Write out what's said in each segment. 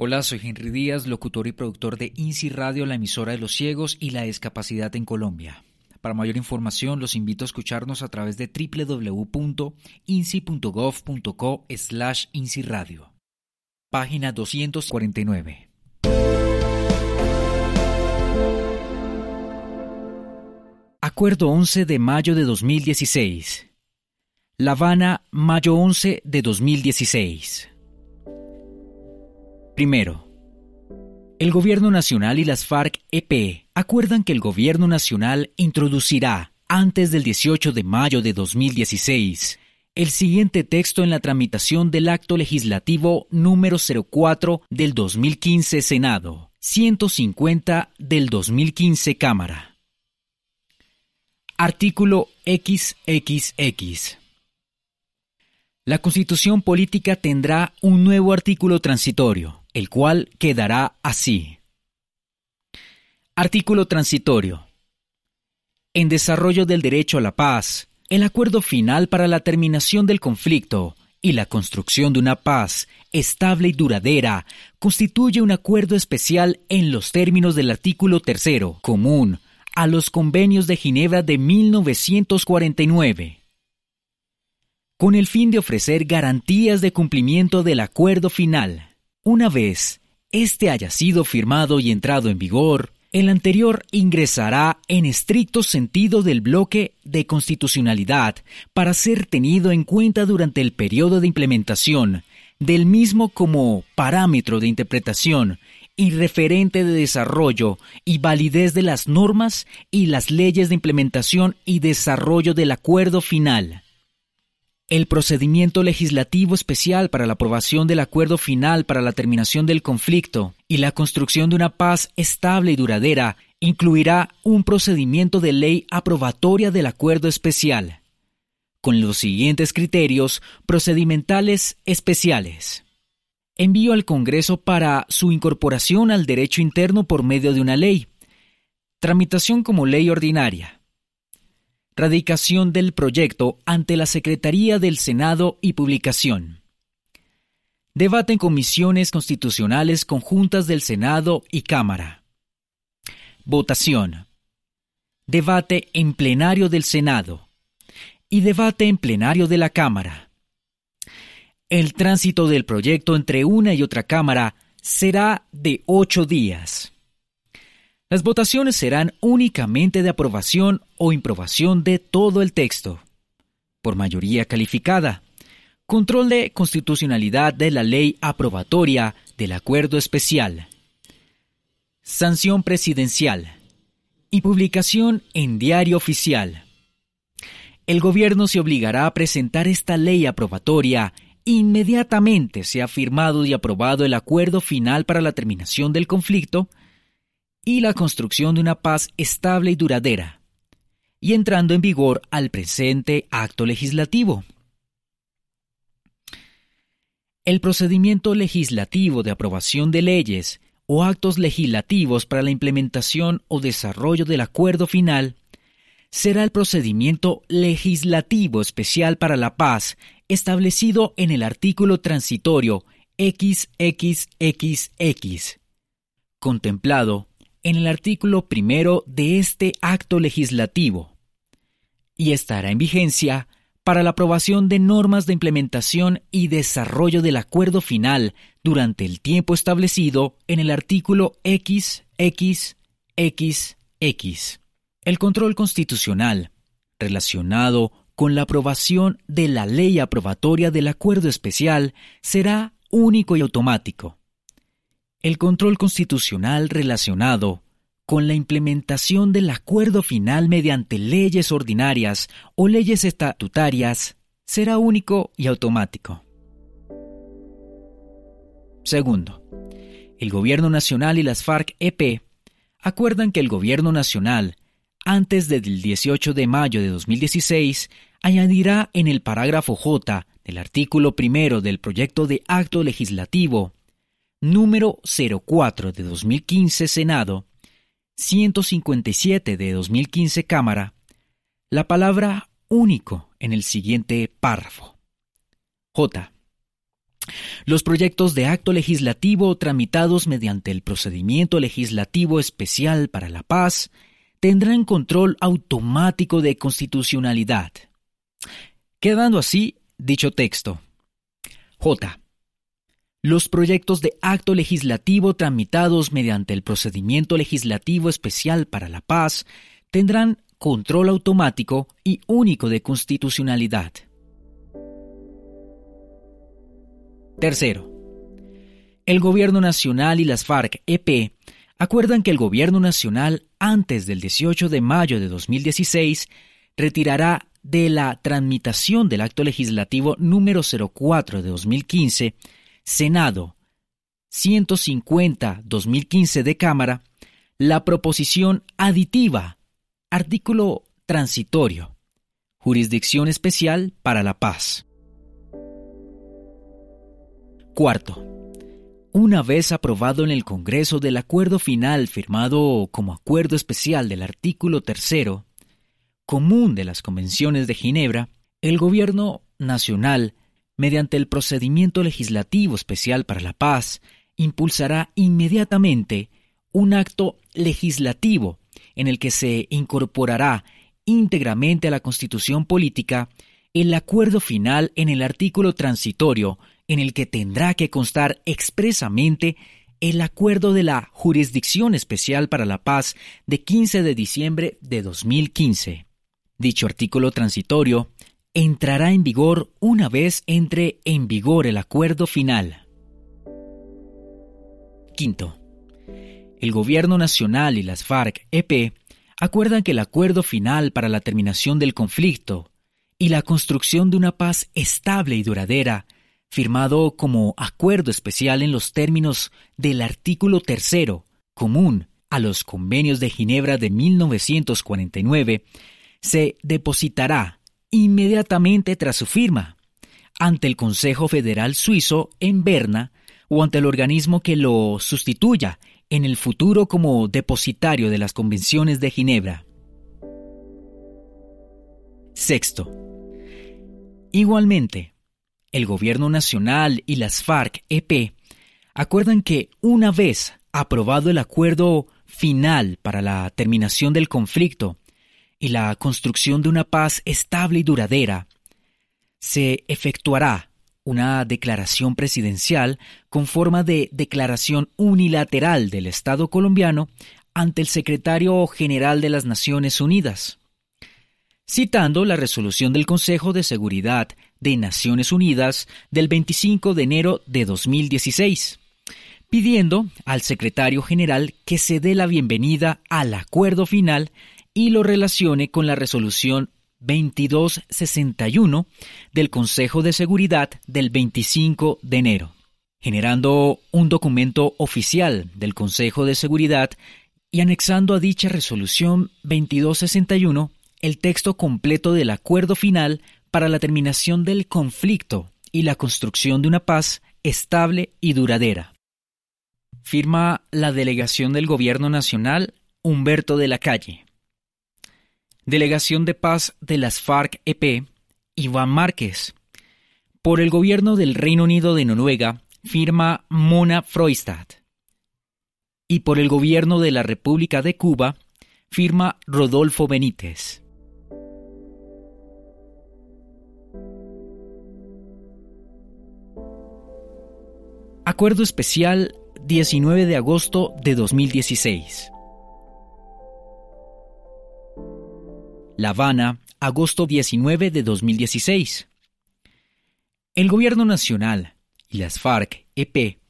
Hola, soy Henry Díaz, locutor y productor de INSI Radio, la emisora de los ciegos y la discapacidad en Colombia. Para mayor información, los invito a escucharnos a través de www.insi.gov.co slash Radio. Página 249. Acuerdo 11 de mayo de 2016. La Habana, mayo 11 de 2016. Primero, el Gobierno Nacional y las FARC-EP acuerdan que el Gobierno Nacional introducirá, antes del 18 de mayo de 2016, el siguiente texto en la tramitación del acto legislativo número 04 del 2015 Senado, 150 del 2015 Cámara. Artículo XXX. La Constitución Política tendrá un nuevo artículo transitorio el cual quedará así. Artículo transitorio. En desarrollo del derecho a la paz, el acuerdo final para la terminación del conflicto y la construcción de una paz estable y duradera constituye un acuerdo especial en los términos del artículo tercero, común a los convenios de Ginebra de 1949, con el fin de ofrecer garantías de cumplimiento del acuerdo final. Una vez este haya sido firmado y entrado en vigor, el anterior ingresará en estricto sentido del bloque de constitucionalidad para ser tenido en cuenta durante el periodo de implementación del mismo como parámetro de interpretación y referente de desarrollo y validez de las normas y las leyes de implementación y desarrollo del acuerdo final. El procedimiento legislativo especial para la aprobación del acuerdo final para la terminación del conflicto y la construcción de una paz estable y duradera incluirá un procedimiento de ley aprobatoria del acuerdo especial, con los siguientes criterios procedimentales especiales. Envío al Congreso para su incorporación al derecho interno por medio de una ley. Tramitación como ley ordinaria radicación del proyecto ante la Secretaría del Senado y publicación. Debate en comisiones constitucionales conjuntas del Senado y Cámara. Votación. Debate en plenario del Senado y debate en plenario de la Cámara. El tránsito del proyecto entre una y otra Cámara será de ocho días. Las votaciones serán únicamente de aprobación o improbación de todo el texto, por mayoría calificada. Control de constitucionalidad de la ley aprobatoria del acuerdo especial. Sanción presidencial. Y publicación en diario oficial. El gobierno se obligará a presentar esta ley aprobatoria inmediatamente se ha firmado y aprobado el acuerdo final para la terminación del conflicto y la construcción de una paz estable y duradera, y entrando en vigor al presente acto legislativo. El procedimiento legislativo de aprobación de leyes o actos legislativos para la implementación o desarrollo del acuerdo final será el procedimiento legislativo especial para la paz establecido en el artículo transitorio XXXX, contemplado en el artículo primero de este acto legislativo y estará en vigencia para la aprobación de normas de implementación y desarrollo del acuerdo final durante el tiempo establecido en el artículo XXXX. El control constitucional relacionado con la aprobación de la ley aprobatoria del acuerdo especial será único y automático el control constitucional relacionado con la implementación del acuerdo final mediante leyes ordinarias o leyes estatutarias será único y automático. Segundo, el Gobierno Nacional y las FARC-EP acuerdan que el Gobierno Nacional, antes del 18 de mayo de 2016, añadirá en el parágrafo J del artículo primero del proyecto de acto legislativo número 04 de 2015 Senado, 157 de 2015 Cámara, la palabra único en el siguiente párrafo. J. Los proyectos de acto legislativo tramitados mediante el procedimiento legislativo especial para la paz tendrán control automático de constitucionalidad. Quedando así dicho texto. J. Los proyectos de acto legislativo tramitados mediante el procedimiento legislativo especial para la paz tendrán control automático y único de constitucionalidad. Tercero, el Gobierno Nacional y las FARC-EP acuerdan que el Gobierno Nacional, antes del 18 de mayo de 2016, retirará de la tramitación del acto legislativo número 04 de 2015, Senado 150-2015 de Cámara, la proposición aditiva, artículo transitorio, jurisdicción especial para la paz. Cuarto, una vez aprobado en el Congreso del acuerdo final firmado como acuerdo especial del artículo tercero, común de las convenciones de Ginebra, el Gobierno Nacional, mediante el procedimiento legislativo especial para la paz, impulsará inmediatamente un acto legislativo en el que se incorporará íntegramente a la Constitución política el acuerdo final en el artículo transitorio en el que tendrá que constar expresamente el acuerdo de la Jurisdicción Especial para la Paz de 15 de diciembre de 2015. Dicho artículo transitorio entrará en vigor una vez entre en vigor el acuerdo final. Quinto. El Gobierno Nacional y las FARC-EP acuerdan que el acuerdo final para la terminación del conflicto y la construcción de una paz estable y duradera firmado como acuerdo especial en los términos del artículo tercero, común a los convenios de Ginebra de 1949, se depositará inmediatamente tras su firma ante el Consejo Federal Suizo en Berna o ante el organismo que lo sustituya en el futuro como depositario de las convenciones de Ginebra. Sexto. Igualmente, el Gobierno Nacional y las FARC-EP acuerdan que una vez aprobado el acuerdo final para la terminación del conflicto y la construcción de una paz estable y duradera, se efectuará una declaración presidencial con forma de declaración unilateral del Estado colombiano ante el secretario general de las Naciones Unidas citando la resolución del Consejo de Seguridad de Naciones Unidas del 25 de enero de 2016, pidiendo al secretario general que se dé la bienvenida al acuerdo final y lo relacione con la resolución 2261 del Consejo de Seguridad del 25 de enero, generando un documento oficial del Consejo de Seguridad y anexando a dicha resolución 2261 el texto completo del acuerdo final para la terminación del conflicto y la construcción de una paz estable y duradera. Firma la delegación del Gobierno Nacional Humberto de la Calle. Delegación de Paz de las FARC-EP Iván Márquez. Por el Gobierno del Reino Unido de Noruega firma Mona Freustad. Y por el Gobierno de la República de Cuba firma Rodolfo Benítez. Acuerdo Especial 19 de agosto de 2016. La Habana, agosto 19 de 2016. El Gobierno Nacional y las FARC-EP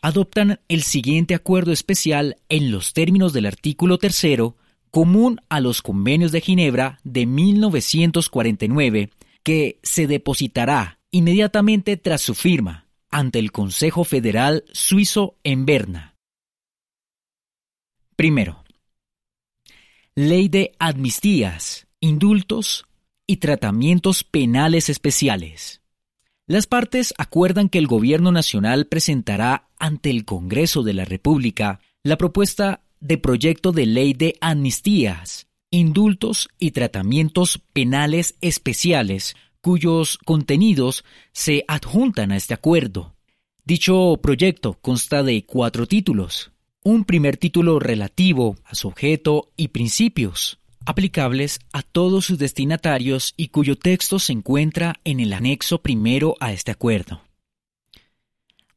adoptan el siguiente acuerdo especial en los términos del artículo tercero común a los convenios de Ginebra de 1949 que se depositará inmediatamente tras su firma ante el Consejo Federal Suizo en Berna. Primero, Ley de Amnistías, Indultos y Tratamientos Penales Especiales. Las partes acuerdan que el Gobierno Nacional presentará ante el Congreso de la República la propuesta de proyecto de ley de amnistías, indultos y tratamientos penales especiales cuyos contenidos se adjuntan a este acuerdo. Dicho proyecto consta de cuatro títulos. Un primer título relativo a su objeto y principios, aplicables a todos sus destinatarios y cuyo texto se encuentra en el anexo primero a este acuerdo.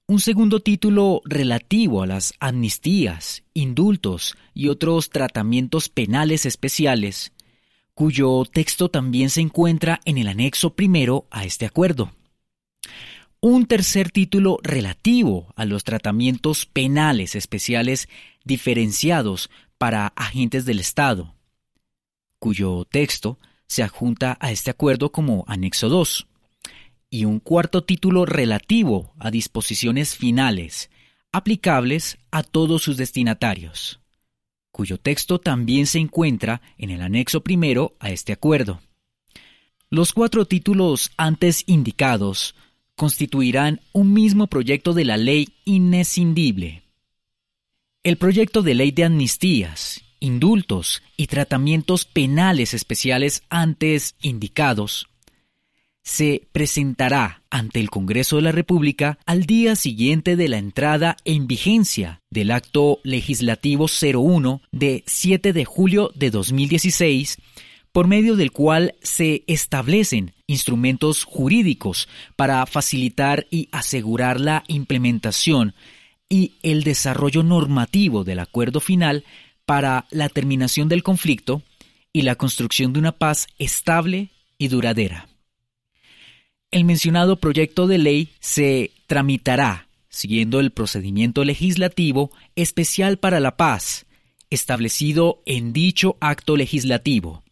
Un segundo título relativo a las amnistías, indultos y otros tratamientos penales especiales, cuyo texto también se encuentra en el anexo primero a este acuerdo. Un tercer título relativo a los tratamientos penales especiales diferenciados para agentes del Estado, cuyo texto se adjunta a este acuerdo como anexo 2, y un cuarto título relativo a disposiciones finales, aplicables a todos sus destinatarios, cuyo texto también se encuentra en el anexo primero a este acuerdo. Los cuatro títulos antes indicados constituirán un mismo proyecto de la ley inescindible. El proyecto de ley de amnistías indultos y tratamientos penales especiales antes indicados, se presentará ante el Congreso de la República al día siguiente de la entrada en vigencia del acto legislativo 01 de 7 de julio de 2016, por medio del cual se establecen instrumentos jurídicos para facilitar y asegurar la implementación y el desarrollo normativo del acuerdo final para la terminación del conflicto y la construcción de una paz estable y duradera. El mencionado proyecto de ley se tramitará siguiendo el procedimiento legislativo especial para la paz establecido en dicho acto legislativo.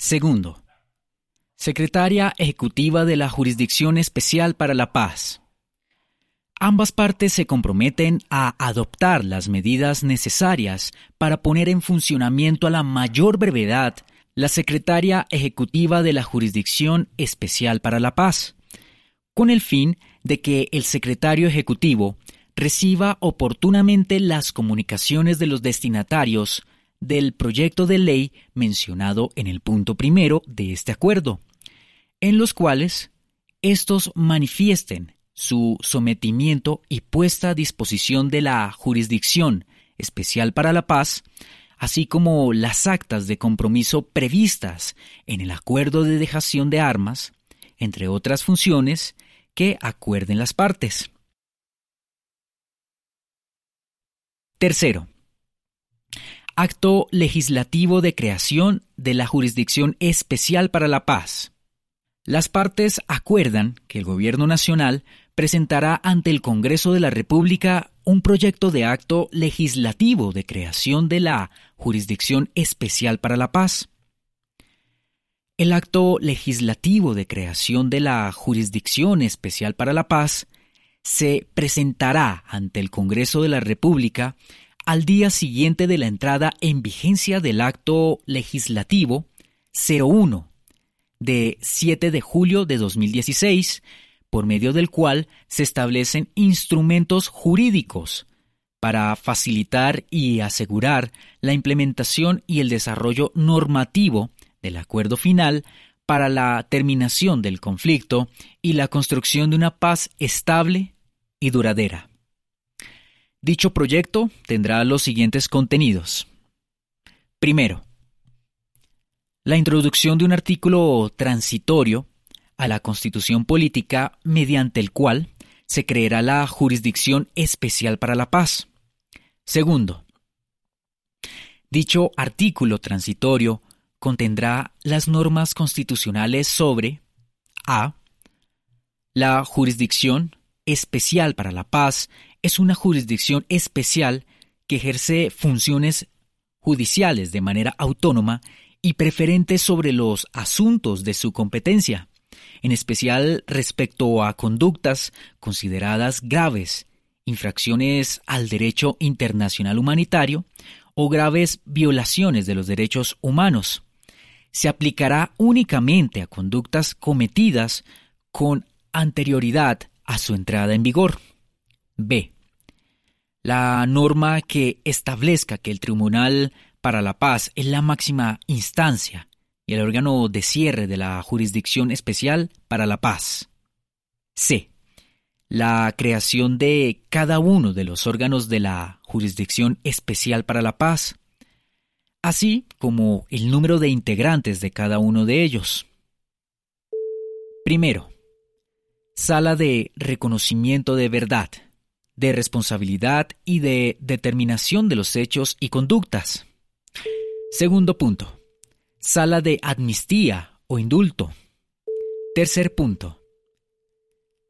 Segundo, Secretaria Ejecutiva de la Jurisdicción Especial para la Paz. Ambas partes se comprometen a adoptar las medidas necesarias para poner en funcionamiento a la mayor brevedad la Secretaria Ejecutiva de la Jurisdicción Especial para la Paz, con el fin de que el Secretario Ejecutivo reciba oportunamente las comunicaciones de los destinatarios del proyecto de ley mencionado en el punto primero de este acuerdo, en los cuales estos manifiesten su sometimiento y puesta a disposición de la Jurisdicción Especial para la Paz, así como las actas de compromiso previstas en el acuerdo de dejación de armas, entre otras funciones que acuerden las partes. Tercero, acto legislativo de creación de la Jurisdicción Especial para la Paz. Las partes acuerdan que el Gobierno Nacional presentará ante el Congreso de la República un proyecto de acto legislativo de creación de la Jurisdicción Especial para la Paz. El acto legislativo de creación de la Jurisdicción Especial para la Paz se presentará ante el Congreso de la República al día siguiente de la entrada en vigencia del acto legislativo 01 de 7 de julio de 2016 por medio del cual se establecen instrumentos jurídicos para facilitar y asegurar la implementación y el desarrollo normativo del acuerdo final para la terminación del conflicto y la construcción de una paz estable y duradera. Dicho proyecto tendrá los siguientes contenidos. Primero, la introducción de un artículo transitorio a la constitución política mediante el cual se creará la Jurisdicción Especial para la Paz. Segundo, dicho artículo transitorio contendrá las normas constitucionales sobre a. La Jurisdicción Especial para la Paz es una jurisdicción especial que ejerce funciones judiciales de manera autónoma y preferente sobre los asuntos de su competencia, en especial respecto a conductas consideradas graves, infracciones al derecho internacional humanitario o graves violaciones de los derechos humanos. Se aplicará únicamente a conductas cometidas con anterioridad a su entrada en vigor. B. La norma que establezca que el Tribunal para la Paz es la máxima instancia y el órgano de cierre de la Jurisdicción Especial para la Paz. C. La creación de cada uno de los órganos de la Jurisdicción Especial para la Paz, así como el número de integrantes de cada uno de ellos. Primero, Sala de reconocimiento de verdad, de responsabilidad y de determinación de los hechos y conductas. Segundo punto, Sala de amnistía o indulto. Tercer punto,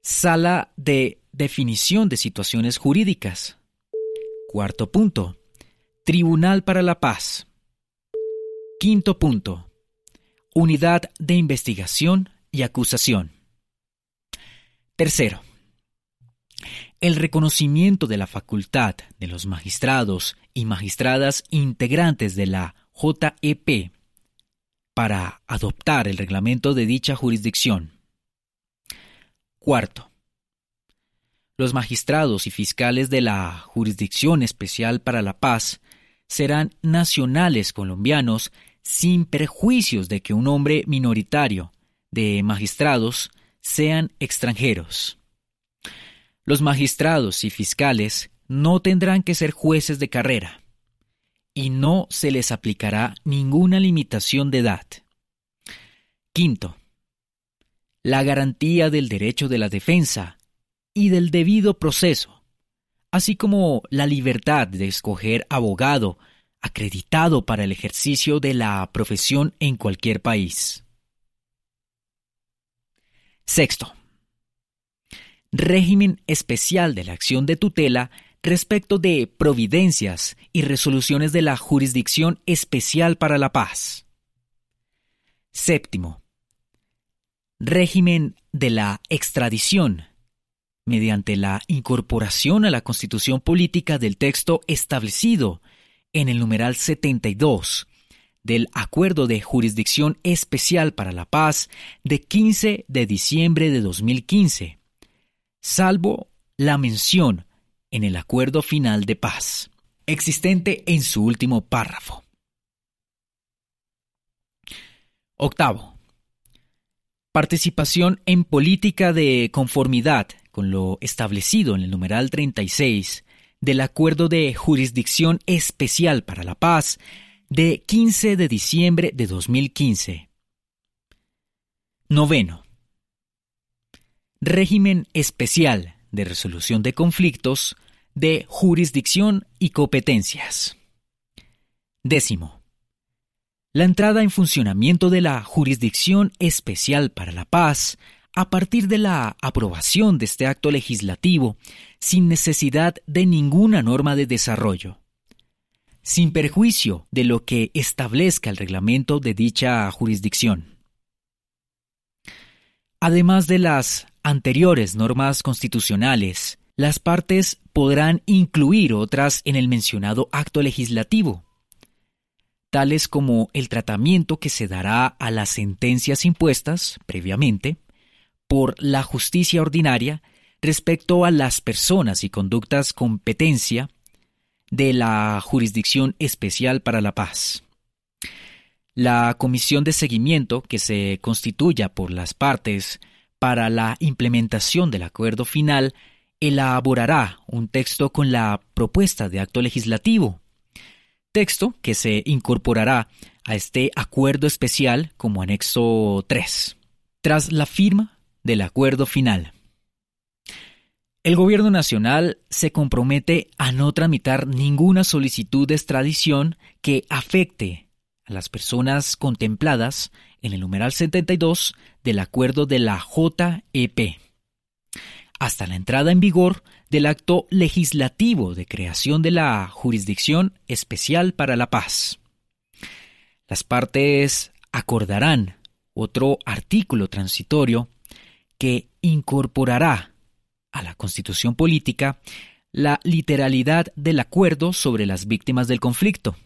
Sala de definición de situaciones jurídicas. Cuarto punto, Tribunal para la Paz. Quinto punto, Unidad de investigación y acusación. Tercero, el reconocimiento de la facultad de los magistrados y magistradas integrantes de la JEP para adoptar el reglamento de dicha jurisdicción. Cuarto, los magistrados y fiscales de la Jurisdicción Especial para la Paz serán nacionales colombianos sin perjuicios de que un hombre minoritario de magistrados sean extranjeros. Los magistrados y fiscales no tendrán que ser jueces de carrera y no se les aplicará ninguna limitación de edad. Quinto, la garantía del derecho de la defensa y del debido proceso, así como la libertad de escoger abogado acreditado para el ejercicio de la profesión en cualquier país. Sexto. Régimen especial de la acción de tutela respecto de providencias y resoluciones de la Jurisdicción Especial para la Paz. Séptimo. Régimen de la extradición, mediante la incorporación a la Constitución Política del texto establecido en el numeral 72 del Acuerdo de Jurisdicción Especial para la Paz de 15 de diciembre de 2015, salvo la mención en el Acuerdo Final de Paz, existente en su último párrafo. Octavo. Participación en política de conformidad con lo establecido en el numeral 36 del Acuerdo de Jurisdicción Especial para la Paz de 15 de diciembre de 2015. Noveno. Régimen especial de resolución de conflictos de jurisdicción y competencias. Décimo. La entrada en funcionamiento de la Jurisdicción Especial para la Paz a partir de la aprobación de este acto legislativo sin necesidad de ninguna norma de desarrollo sin perjuicio de lo que establezca el reglamento de dicha jurisdicción. Además de las anteriores normas constitucionales, las partes podrán incluir otras en el mencionado acto legislativo, tales como el tratamiento que se dará a las sentencias impuestas previamente por la justicia ordinaria respecto a las personas y conductas competencia de la Jurisdicción Especial para la Paz. La comisión de seguimiento que se constituya por las partes para la implementación del acuerdo final elaborará un texto con la propuesta de acto legislativo, texto que se incorporará a este acuerdo especial como anexo 3, tras la firma del acuerdo final. El Gobierno Nacional se compromete a no tramitar ninguna solicitud de extradición que afecte a las personas contempladas en el numeral 72 del acuerdo de la JEP, hasta la entrada en vigor del acto legislativo de creación de la Jurisdicción Especial para la Paz. Las partes acordarán otro artículo transitorio que incorporará a la constitución política la literalidad del acuerdo sobre las víctimas del conflicto.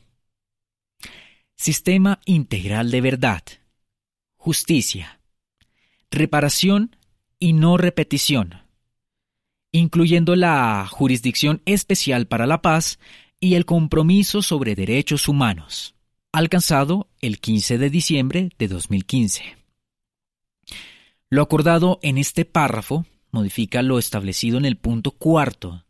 Sistema integral de verdad, justicia, reparación y no repetición, incluyendo la jurisdicción especial para la paz y el compromiso sobre derechos humanos. alcanzado el 15 de diciembre de 2015. Lo acordado en este párrafo modifica lo establecido en el punto cuarto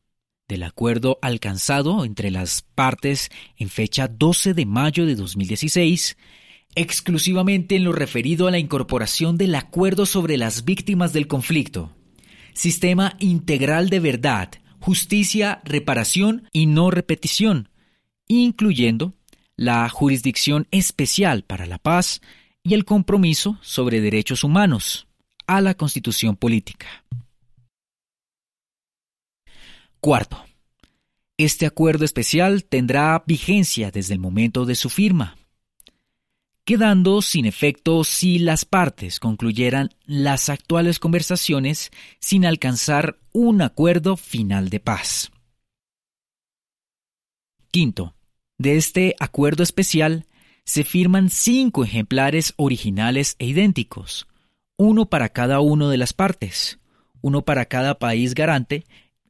del acuerdo alcanzado entre las partes en fecha 12 de mayo de 2016, exclusivamente en lo referido a la incorporación del acuerdo sobre las víctimas del conflicto, sistema integral de verdad, justicia, reparación y no repetición, incluyendo la jurisdicción especial para la paz y el compromiso sobre derechos humanos a la constitución política. Cuarto, este acuerdo especial tendrá vigencia desde el momento de su firma, quedando sin efecto si las partes concluyeran las actuales conversaciones sin alcanzar un acuerdo final de paz. Quinto, de este acuerdo especial se firman cinco ejemplares originales e idénticos, uno para cada una de las partes, uno para cada país garante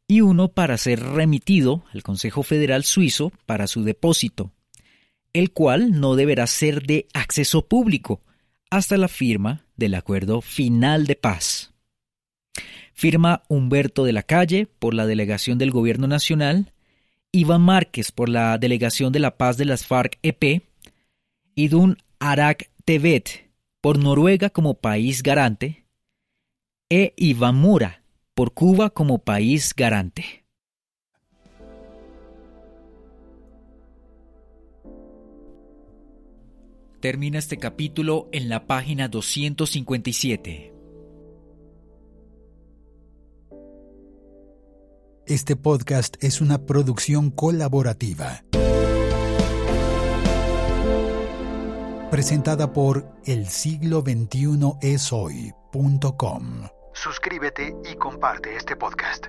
y uno para ser remitido al Consejo Federal Suizo para su depósito, el cual no deberá ser de acceso público hasta la firma del acuerdo final de paz. Firma Humberto de la Calle por la delegación del Gobierno Nacional, Iván Márquez por la delegación de la paz de las FARC-EP, Idun Arak Tebet por Noruega como país garante, e Iván Mura por Cuba como país garante. Termina este capítulo en la página 257. Este podcast es una producción colaborativa. Presentada por el siglo 21 es hoy.com. Suscríbete y comparte este podcast.